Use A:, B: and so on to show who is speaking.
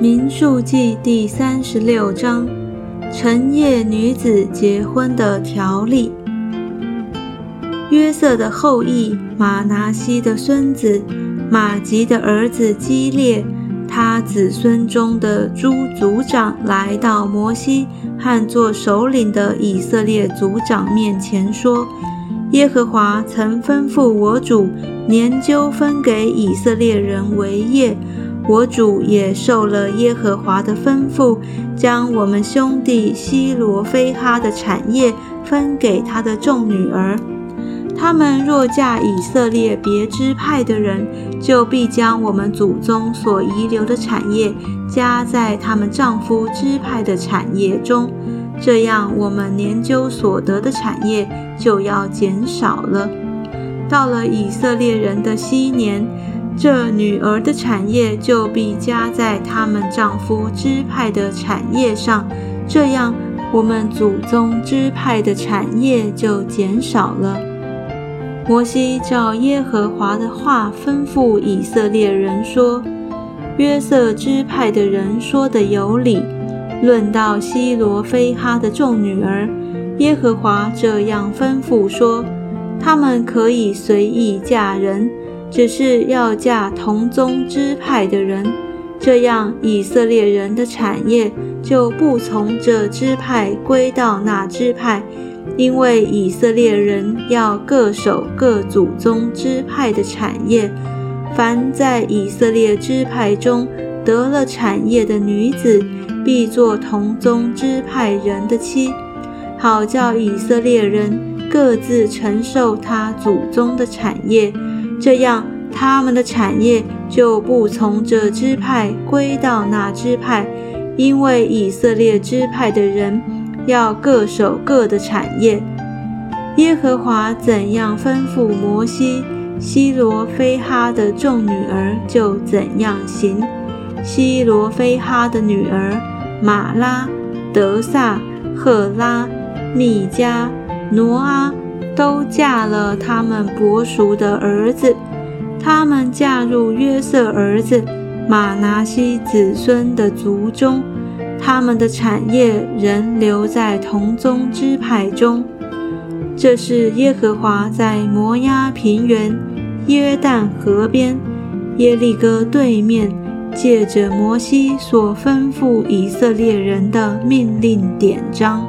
A: 民数记第三十六章，成业女子结婚的条例。约瑟的后裔马拿西的孙子马吉的儿子基列，他子孙中的诸族长来到摩西和做首领的以色列族长面前说：“耶和华曾吩咐我主年究分给以色列人为业。”我主也受了耶和华的吩咐，将我们兄弟西罗非哈的产业分给他的众女儿。他们若嫁以色列别支派的人，就必将我们祖宗所遗留的产业加在他们丈夫支派的产业中，这样我们年究所得的产业就要减少了。到了以色列人的昔年。这女儿的产业就必加在他们丈夫支派的产业上，这样我们祖宗支派的产业就减少了。摩西照耶和华的话吩咐以色列人说：“约瑟支派的人说的有理。论到希罗非哈的众女儿，耶和华这样吩咐说：他们可以随意嫁人。”只是要嫁同宗支派的人，这样以色列人的产业就不从这支派归到那支派，因为以色列人要各守各祖宗支派的产业。凡在以色列支派中得了产业的女子，必做同宗支派人的妻，好叫以色列人各自承受他祖宗的产业。这样，他们的产业就不从这支派归到那支派，因为以色列支派的人要各守各的产业。耶和华怎样吩咐摩西，希罗非哈的众女儿就怎样行。希罗非哈的女儿玛拉、德萨、赫拉、米迦、挪阿。都嫁了他们伯叔的儿子，他们嫁入约瑟儿子马拿西子孙的族中，他们的产业仍留在同宗支派中。这是耶和华在摩押平原、约旦河边、耶利哥对面，借着摩西所吩咐以色列人的命令典章。